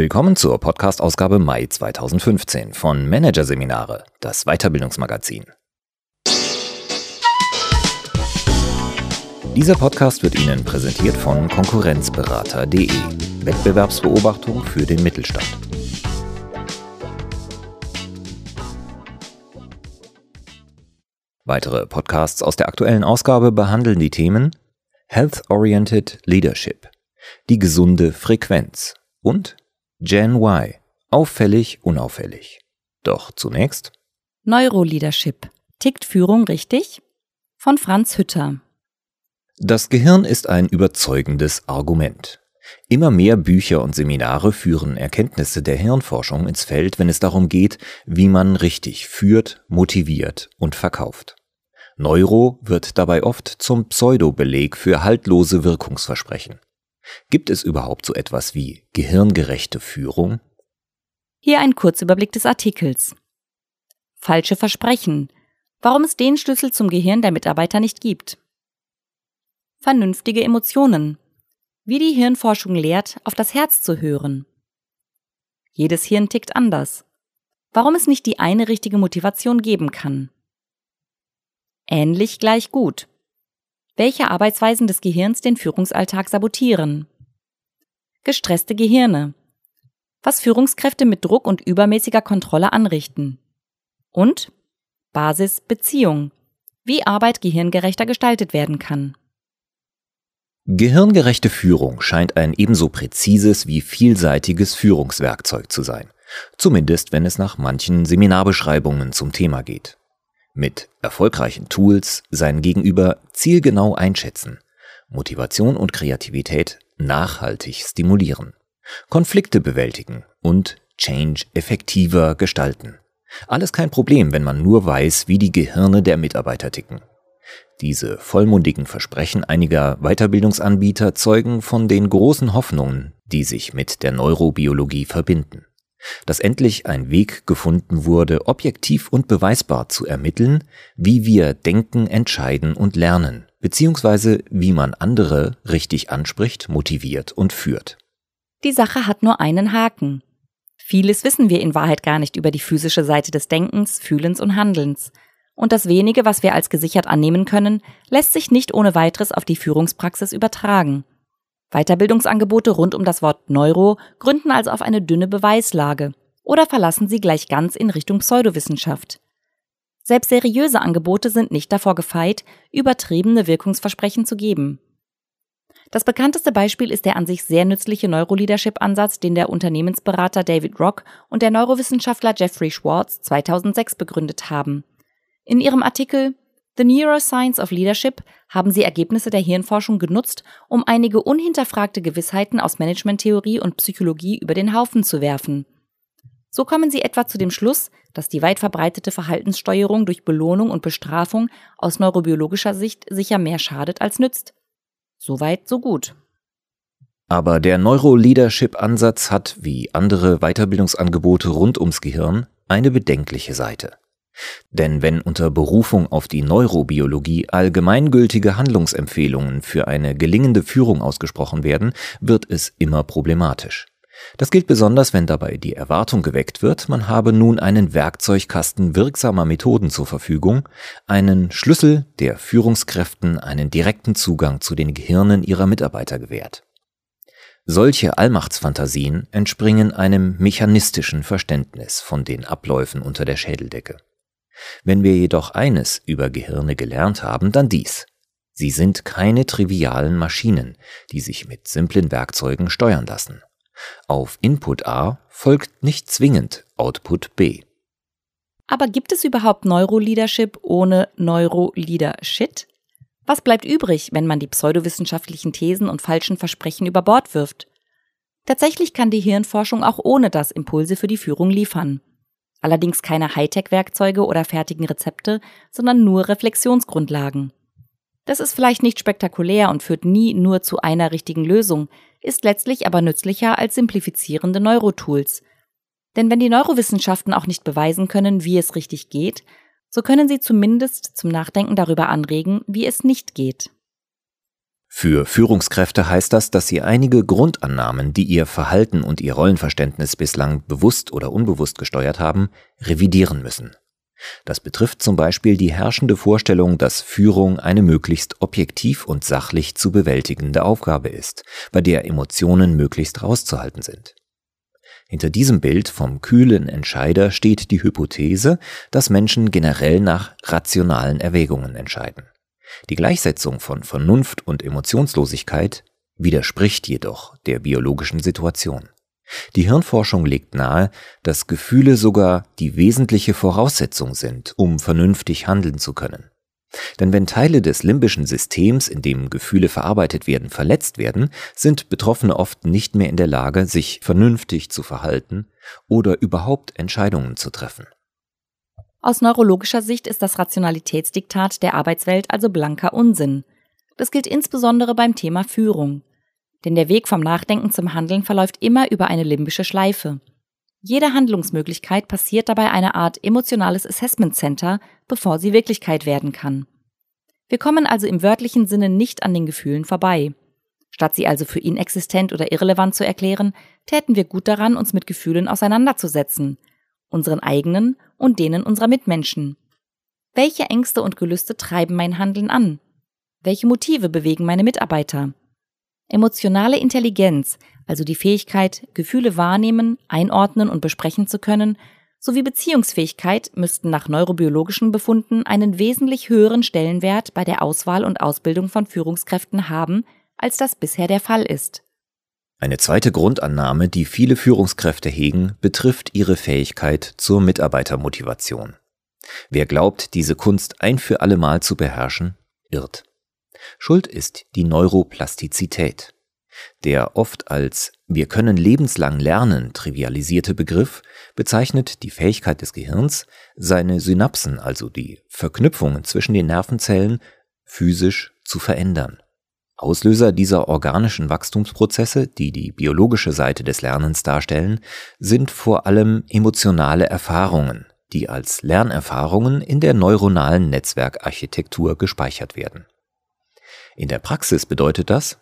Willkommen zur Podcast-Ausgabe Mai 2015 von Managerseminare, das Weiterbildungsmagazin. Dieser Podcast wird Ihnen präsentiert von Konkurrenzberater.de, Wettbewerbsbeobachtung für den Mittelstand. Weitere Podcasts aus der aktuellen Ausgabe behandeln die Themen Health-Oriented Leadership, die gesunde Frequenz und Gen Y, auffällig, unauffällig. Doch zunächst Neuroleadership. Tickt Führung richtig? Von Franz Hütter. Das Gehirn ist ein überzeugendes Argument. Immer mehr Bücher und Seminare führen Erkenntnisse der Hirnforschung ins Feld, wenn es darum geht, wie man richtig führt, motiviert und verkauft. Neuro wird dabei oft zum Pseudobeleg für haltlose Wirkungsversprechen. Gibt es überhaupt so etwas wie gehirngerechte Führung? Hier ein Kurzüberblick des Artikels. Falsche Versprechen. Warum es den Schlüssel zum Gehirn der Mitarbeiter nicht gibt. Vernünftige Emotionen. Wie die Hirnforschung lehrt, auf das Herz zu hören. Jedes Hirn tickt anders. Warum es nicht die eine richtige Motivation geben kann. Ähnlich gleich gut. Welche Arbeitsweisen des Gehirns den Führungsalltag sabotieren? Gestresste Gehirne. Was Führungskräfte mit Druck und übermäßiger Kontrolle anrichten. Und Basis Beziehung. Wie Arbeit gehirngerechter gestaltet werden kann. Gehirngerechte Führung scheint ein ebenso präzises wie vielseitiges Führungswerkzeug zu sein. Zumindest wenn es nach manchen Seminarbeschreibungen zum Thema geht mit erfolgreichen Tools sein Gegenüber zielgenau einschätzen, Motivation und Kreativität nachhaltig stimulieren, Konflikte bewältigen und Change effektiver gestalten. Alles kein Problem, wenn man nur weiß, wie die Gehirne der Mitarbeiter ticken. Diese vollmundigen Versprechen einiger Weiterbildungsanbieter zeugen von den großen Hoffnungen, die sich mit der Neurobiologie verbinden dass endlich ein Weg gefunden wurde, objektiv und beweisbar zu ermitteln, wie wir denken, entscheiden und lernen, beziehungsweise wie man andere richtig anspricht, motiviert und führt. Die Sache hat nur einen Haken. Vieles wissen wir in Wahrheit gar nicht über die physische Seite des Denkens, Fühlens und Handelns. Und das wenige, was wir als gesichert annehmen können, lässt sich nicht ohne weiteres auf die Führungspraxis übertragen. Weiterbildungsangebote rund um das Wort Neuro gründen also auf eine dünne Beweislage oder verlassen sie gleich ganz in Richtung Pseudowissenschaft. Selbst seriöse Angebote sind nicht davor gefeit, übertriebene Wirkungsversprechen zu geben. Das bekannteste Beispiel ist der an sich sehr nützliche Neuroleadership-Ansatz, den der Unternehmensberater David Rock und der Neurowissenschaftler Jeffrey Schwartz 2006 begründet haben. In ihrem Artikel The Neuroscience of Leadership haben sie Ergebnisse der Hirnforschung genutzt, um einige unhinterfragte Gewissheiten aus Managementtheorie und Psychologie über den Haufen zu werfen. So kommen sie etwa zu dem Schluss, dass die weit verbreitete Verhaltenssteuerung durch Belohnung und Bestrafung aus neurobiologischer Sicht sicher mehr schadet als nützt. Soweit, so gut. Aber der Neuro-Leadership-Ansatz hat, wie andere Weiterbildungsangebote rund ums Gehirn, eine bedenkliche Seite. Denn wenn unter Berufung auf die Neurobiologie allgemeingültige Handlungsempfehlungen für eine gelingende Führung ausgesprochen werden, wird es immer problematisch. Das gilt besonders, wenn dabei die Erwartung geweckt wird, man habe nun einen Werkzeugkasten wirksamer Methoden zur Verfügung, einen Schlüssel, der Führungskräften einen direkten Zugang zu den Gehirnen ihrer Mitarbeiter gewährt. Solche Allmachtsfantasien entspringen einem mechanistischen Verständnis von den Abläufen unter der Schädeldecke. Wenn wir jedoch eines über Gehirne gelernt haben, dann dies. Sie sind keine trivialen Maschinen, die sich mit simplen Werkzeugen steuern lassen. Auf Input A folgt nicht zwingend Output B. Aber gibt es überhaupt Neuroleadership ohne Neuroleadershit? Was bleibt übrig, wenn man die pseudowissenschaftlichen Thesen und falschen Versprechen über Bord wirft? Tatsächlich kann die Hirnforschung auch ohne das Impulse für die Führung liefern. Allerdings keine Hightech-Werkzeuge oder fertigen Rezepte, sondern nur Reflexionsgrundlagen. Das ist vielleicht nicht spektakulär und führt nie nur zu einer richtigen Lösung, ist letztlich aber nützlicher als simplifizierende Neurotools. Denn wenn die Neurowissenschaften auch nicht beweisen können, wie es richtig geht, so können sie zumindest zum Nachdenken darüber anregen, wie es nicht geht. Für Führungskräfte heißt das, dass sie einige Grundannahmen, die ihr Verhalten und ihr Rollenverständnis bislang bewusst oder unbewusst gesteuert haben, revidieren müssen. Das betrifft zum Beispiel die herrschende Vorstellung, dass Führung eine möglichst objektiv und sachlich zu bewältigende Aufgabe ist, bei der Emotionen möglichst rauszuhalten sind. Hinter diesem Bild vom kühlen Entscheider steht die Hypothese, dass Menschen generell nach rationalen Erwägungen entscheiden. Die Gleichsetzung von Vernunft und Emotionslosigkeit widerspricht jedoch der biologischen Situation. Die Hirnforschung legt nahe, dass Gefühle sogar die wesentliche Voraussetzung sind, um vernünftig handeln zu können. Denn wenn Teile des limbischen Systems, in dem Gefühle verarbeitet werden, verletzt werden, sind Betroffene oft nicht mehr in der Lage, sich vernünftig zu verhalten oder überhaupt Entscheidungen zu treffen. Aus neurologischer Sicht ist das Rationalitätsdiktat der Arbeitswelt also blanker Unsinn. Das gilt insbesondere beim Thema Führung. Denn der Weg vom Nachdenken zum Handeln verläuft immer über eine limbische Schleife. Jede Handlungsmöglichkeit passiert dabei eine Art emotionales Assessment Center, bevor sie Wirklichkeit werden kann. Wir kommen also im wörtlichen Sinne nicht an den Gefühlen vorbei. Statt sie also für inexistent oder irrelevant zu erklären, täten wir gut daran, uns mit Gefühlen auseinanderzusetzen, unseren eigenen und denen unserer Mitmenschen. Welche Ängste und Gelüste treiben mein Handeln an? Welche Motive bewegen meine Mitarbeiter? Emotionale Intelligenz, also die Fähigkeit, Gefühle wahrnehmen, einordnen und besprechen zu können, sowie Beziehungsfähigkeit müssten nach neurobiologischen Befunden einen wesentlich höheren Stellenwert bei der Auswahl und Ausbildung von Führungskräften haben, als das bisher der Fall ist. Eine zweite Grundannahme, die viele Führungskräfte hegen, betrifft ihre Fähigkeit zur Mitarbeitermotivation. Wer glaubt, diese Kunst ein für allemal zu beherrschen, irrt. Schuld ist die Neuroplastizität. Der oft als wir können lebenslang lernen trivialisierte Begriff bezeichnet die Fähigkeit des Gehirns, seine Synapsen, also die Verknüpfungen zwischen den Nervenzellen, physisch zu verändern. Auslöser dieser organischen Wachstumsprozesse, die die biologische Seite des Lernens darstellen, sind vor allem emotionale Erfahrungen, die als Lernerfahrungen in der neuronalen Netzwerkarchitektur gespeichert werden. In der Praxis bedeutet das,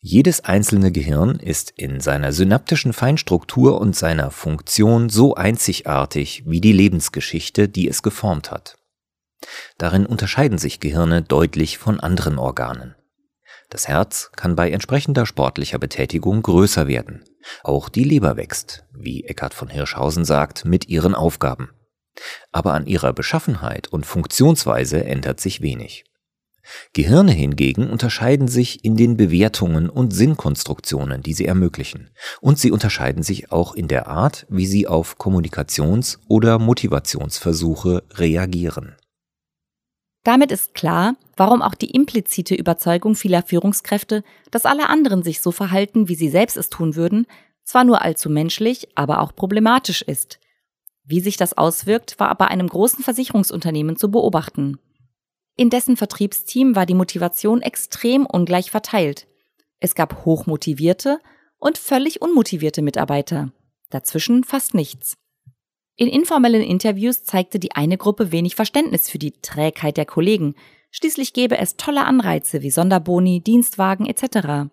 jedes einzelne Gehirn ist in seiner synaptischen Feinstruktur und seiner Funktion so einzigartig wie die Lebensgeschichte, die es geformt hat. Darin unterscheiden sich Gehirne deutlich von anderen Organen. Das Herz kann bei entsprechender sportlicher Betätigung größer werden. Auch die Leber wächst, wie Eckhard von Hirschhausen sagt, mit ihren Aufgaben. Aber an ihrer Beschaffenheit und Funktionsweise ändert sich wenig. Gehirne hingegen unterscheiden sich in den Bewertungen und Sinnkonstruktionen, die sie ermöglichen, und sie unterscheiden sich auch in der Art, wie sie auf Kommunikations- oder Motivationsversuche reagieren. Damit ist klar, warum auch die implizite Überzeugung vieler Führungskräfte, dass alle anderen sich so verhalten, wie sie selbst es tun würden, zwar nur allzu menschlich, aber auch problematisch ist. Wie sich das auswirkt, war bei einem großen Versicherungsunternehmen zu beobachten. In dessen Vertriebsteam war die Motivation extrem ungleich verteilt. Es gab hochmotivierte und völlig unmotivierte Mitarbeiter. Dazwischen fast nichts. In informellen Interviews zeigte die eine Gruppe wenig Verständnis für die Trägheit der Kollegen. Schließlich gäbe es tolle Anreize wie Sonderboni, Dienstwagen etc.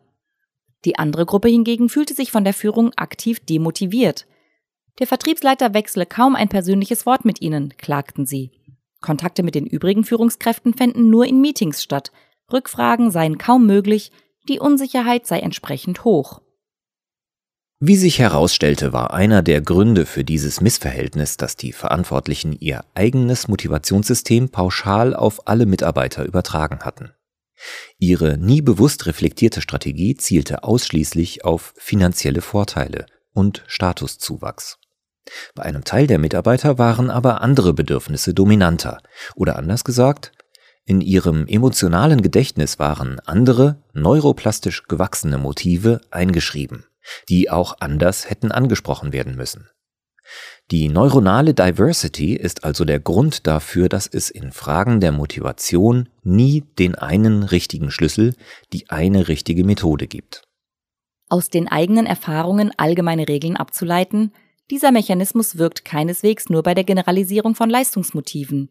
Die andere Gruppe hingegen fühlte sich von der Führung aktiv demotiviert. Der Vertriebsleiter wechsle kaum ein persönliches Wort mit ihnen, klagten sie. Kontakte mit den übrigen Führungskräften fänden nur in Meetings statt. Rückfragen seien kaum möglich, die Unsicherheit sei entsprechend hoch. Wie sich herausstellte, war einer der Gründe für dieses Missverhältnis, dass die Verantwortlichen ihr eigenes Motivationssystem pauschal auf alle Mitarbeiter übertragen hatten. Ihre nie bewusst reflektierte Strategie zielte ausschließlich auf finanzielle Vorteile und Statuszuwachs. Bei einem Teil der Mitarbeiter waren aber andere Bedürfnisse dominanter. Oder anders gesagt, in ihrem emotionalen Gedächtnis waren andere, neuroplastisch gewachsene Motive eingeschrieben, die auch anders hätten angesprochen werden müssen. Die neuronale Diversity ist also der Grund dafür, dass es in Fragen der Motivation nie den einen richtigen Schlüssel, die eine richtige Methode gibt. Aus den eigenen Erfahrungen allgemeine Regeln abzuleiten, dieser Mechanismus wirkt keineswegs nur bei der Generalisierung von Leistungsmotiven.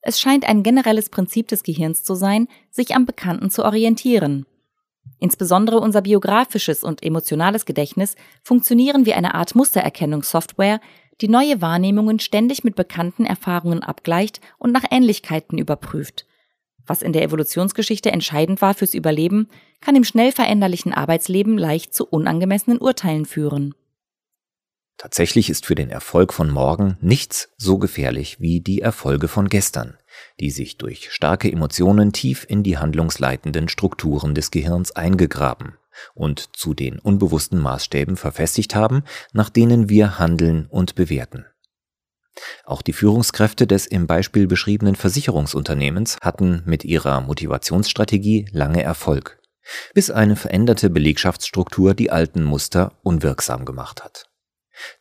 Es scheint ein generelles Prinzip des Gehirns zu sein, sich am Bekannten zu orientieren. Insbesondere unser biografisches und emotionales Gedächtnis funktionieren wie eine Art Mustererkennungssoftware, die neue Wahrnehmungen ständig mit bekannten Erfahrungen abgleicht und nach Ähnlichkeiten überprüft. Was in der Evolutionsgeschichte entscheidend war fürs Überleben, kann im schnell veränderlichen Arbeitsleben leicht zu unangemessenen Urteilen führen. Tatsächlich ist für den Erfolg von morgen nichts so gefährlich wie die Erfolge von gestern, die sich durch starke Emotionen tief in die handlungsleitenden Strukturen des Gehirns eingegraben und zu den unbewussten Maßstäben verfestigt haben, nach denen wir handeln und bewerten. Auch die Führungskräfte des im Beispiel beschriebenen Versicherungsunternehmens hatten mit ihrer Motivationsstrategie lange Erfolg, bis eine veränderte Belegschaftsstruktur die alten Muster unwirksam gemacht hat.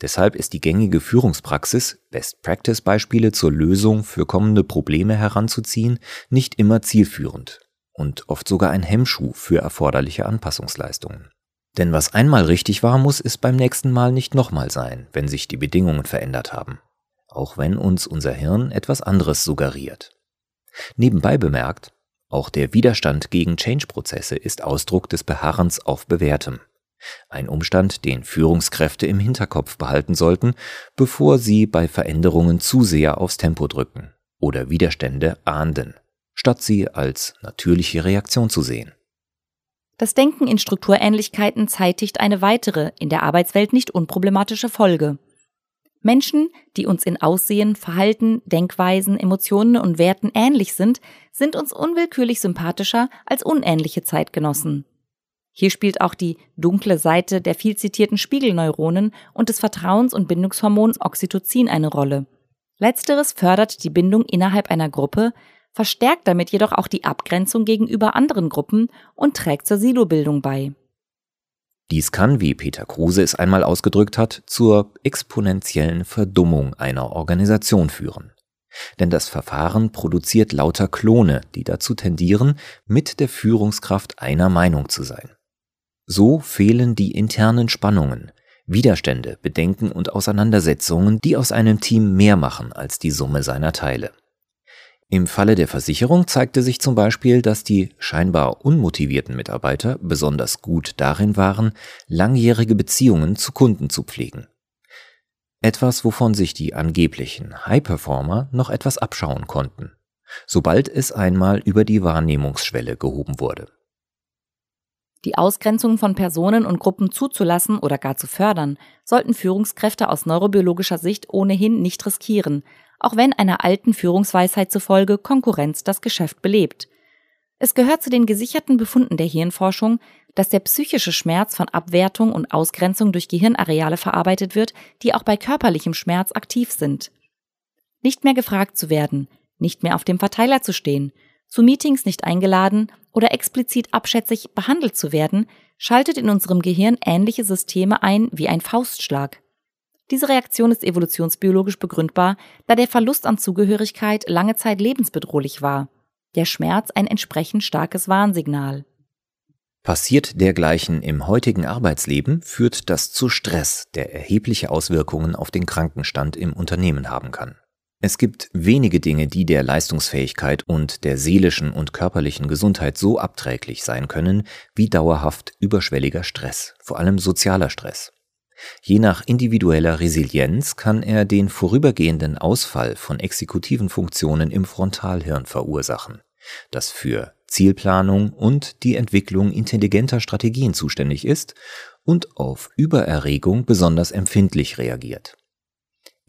Deshalb ist die gängige Führungspraxis, Best-Practice-Beispiele zur Lösung für kommende Probleme heranzuziehen, nicht immer zielführend und oft sogar ein Hemmschuh für erforderliche Anpassungsleistungen. Denn was einmal richtig war, muss es beim nächsten Mal nicht nochmal sein, wenn sich die Bedingungen verändert haben. Auch wenn uns unser Hirn etwas anderes suggeriert. Nebenbei bemerkt, auch der Widerstand gegen Change-Prozesse ist Ausdruck des Beharrens auf Bewährtem. Ein Umstand, den Führungskräfte im Hinterkopf behalten sollten, bevor sie bei Veränderungen zu sehr aufs Tempo drücken oder Widerstände ahnden, statt sie als natürliche Reaktion zu sehen. Das Denken in Strukturähnlichkeiten zeitigt eine weitere, in der Arbeitswelt nicht unproblematische Folge. Menschen, die uns in Aussehen, Verhalten, Denkweisen, Emotionen und Werten ähnlich sind, sind uns unwillkürlich sympathischer als unähnliche Zeitgenossen. Hier spielt auch die dunkle Seite der viel zitierten Spiegelneuronen und des Vertrauens- und Bindungshormons Oxytocin eine Rolle. Letzteres fördert die Bindung innerhalb einer Gruppe, verstärkt damit jedoch auch die Abgrenzung gegenüber anderen Gruppen und trägt zur Silobildung bei. Dies kann, wie Peter Kruse es einmal ausgedrückt hat, zur exponentiellen Verdummung einer Organisation führen. Denn das Verfahren produziert lauter Klone, die dazu tendieren, mit der Führungskraft einer Meinung zu sein. So fehlen die internen Spannungen, Widerstände, Bedenken und Auseinandersetzungen, die aus einem Team mehr machen als die Summe seiner Teile. Im Falle der Versicherung zeigte sich zum Beispiel, dass die scheinbar unmotivierten Mitarbeiter besonders gut darin waren, langjährige Beziehungen zu Kunden zu pflegen. Etwas, wovon sich die angeblichen High-Performer noch etwas abschauen konnten, sobald es einmal über die Wahrnehmungsschwelle gehoben wurde. Die Ausgrenzung von Personen und Gruppen zuzulassen oder gar zu fördern, sollten Führungskräfte aus neurobiologischer Sicht ohnehin nicht riskieren, auch wenn einer alten Führungsweisheit zufolge Konkurrenz das Geschäft belebt. Es gehört zu den gesicherten Befunden der Hirnforschung, dass der psychische Schmerz von Abwertung und Ausgrenzung durch Gehirnareale verarbeitet wird, die auch bei körperlichem Schmerz aktiv sind. Nicht mehr gefragt zu werden, nicht mehr auf dem Verteiler zu stehen, zu Meetings nicht eingeladen oder explizit abschätzig behandelt zu werden, schaltet in unserem Gehirn ähnliche Systeme ein wie ein Faustschlag. Diese Reaktion ist evolutionsbiologisch begründbar, da der Verlust an Zugehörigkeit lange Zeit lebensbedrohlich war. Der Schmerz ein entsprechend starkes Warnsignal. Passiert dergleichen im heutigen Arbeitsleben, führt das zu Stress, der erhebliche Auswirkungen auf den Krankenstand im Unternehmen haben kann. Es gibt wenige Dinge, die der Leistungsfähigkeit und der seelischen und körperlichen Gesundheit so abträglich sein können wie dauerhaft überschwelliger Stress, vor allem sozialer Stress. Je nach individueller Resilienz kann er den vorübergehenden Ausfall von exekutiven Funktionen im Frontalhirn verursachen, das für Zielplanung und die Entwicklung intelligenter Strategien zuständig ist und auf Übererregung besonders empfindlich reagiert.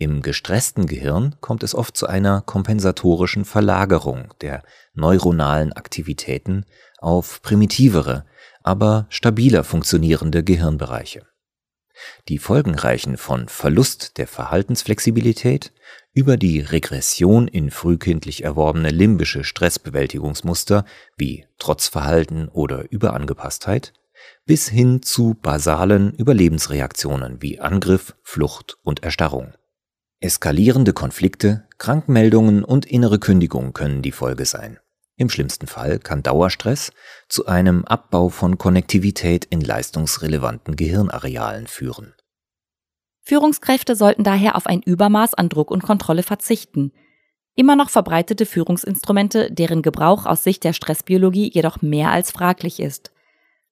Im gestressten Gehirn kommt es oft zu einer kompensatorischen Verlagerung der neuronalen Aktivitäten auf primitivere, aber stabiler funktionierende Gehirnbereiche. Die Folgen reichen von Verlust der Verhaltensflexibilität über die Regression in frühkindlich erworbene limbische Stressbewältigungsmuster wie Trotzverhalten oder Überangepasstheit bis hin zu basalen Überlebensreaktionen wie Angriff, Flucht und Erstarrung. Eskalierende Konflikte, Krankmeldungen und innere Kündigung können die Folge sein. Im schlimmsten Fall kann Dauerstress zu einem Abbau von Konnektivität in leistungsrelevanten Gehirnarealen führen. Führungskräfte sollten daher auf ein Übermaß an Druck und Kontrolle verzichten. Immer noch verbreitete Führungsinstrumente, deren Gebrauch aus Sicht der Stressbiologie jedoch mehr als fraglich ist.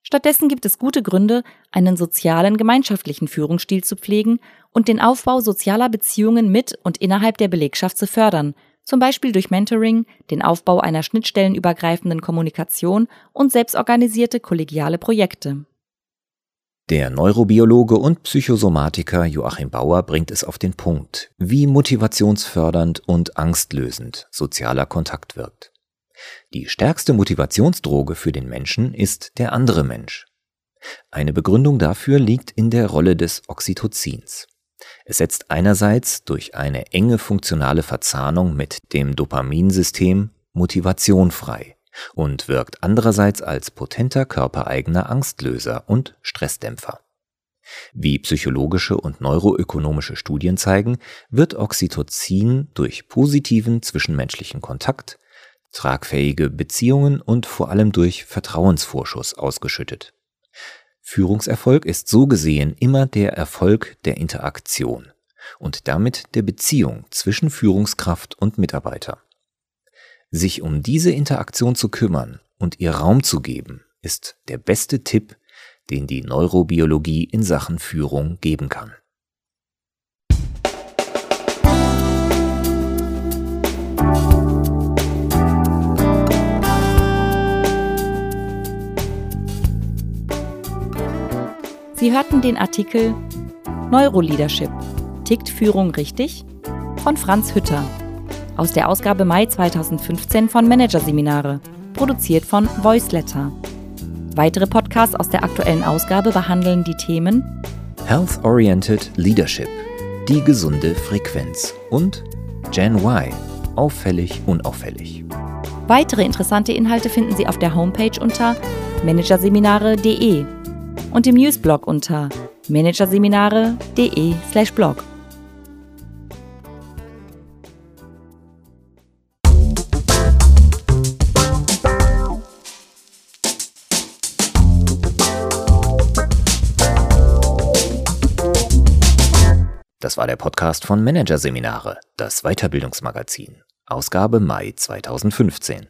Stattdessen gibt es gute Gründe, einen sozialen, gemeinschaftlichen Führungsstil zu pflegen und den Aufbau sozialer Beziehungen mit und innerhalb der Belegschaft zu fördern, zum Beispiel durch Mentoring, den Aufbau einer schnittstellenübergreifenden Kommunikation und selbstorganisierte kollegiale Projekte. Der Neurobiologe und Psychosomatiker Joachim Bauer bringt es auf den Punkt, wie motivationsfördernd und angstlösend sozialer Kontakt wirkt. Die stärkste Motivationsdroge für den Menschen ist der andere Mensch. Eine Begründung dafür liegt in der Rolle des Oxytocins. Es setzt einerseits durch eine enge funktionale Verzahnung mit dem Dopaminsystem Motivation frei und wirkt andererseits als potenter körpereigener Angstlöser und Stressdämpfer. Wie psychologische und neuroökonomische Studien zeigen, wird Oxytocin durch positiven zwischenmenschlichen Kontakt, tragfähige Beziehungen und vor allem durch Vertrauensvorschuss ausgeschüttet. Führungserfolg ist so gesehen immer der Erfolg der Interaktion und damit der Beziehung zwischen Führungskraft und Mitarbeiter. Sich um diese Interaktion zu kümmern und ihr Raum zu geben, ist der beste Tipp, den die Neurobiologie in Sachen Führung geben kann. Sie hörten den Artikel Neuroleadership. Tickt Führung richtig? von Franz Hütter aus der Ausgabe Mai 2015 von Managerseminare, produziert von Voiceletter. Weitere Podcasts aus der aktuellen Ausgabe behandeln die Themen Health-Oriented Leadership, die gesunde Frequenz und Gen Y, auffällig unauffällig. Weitere interessante Inhalte finden Sie auf der Homepage unter managerseminare.de und im Newsblog unter managerseminare.de/blog. Das war der Podcast von Managerseminare, das Weiterbildungsmagazin, Ausgabe Mai 2015.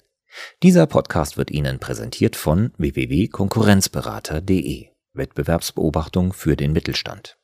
Dieser Podcast wird Ihnen präsentiert von www.konkurrenzberater.de. Wettbewerbsbeobachtung für den Mittelstand.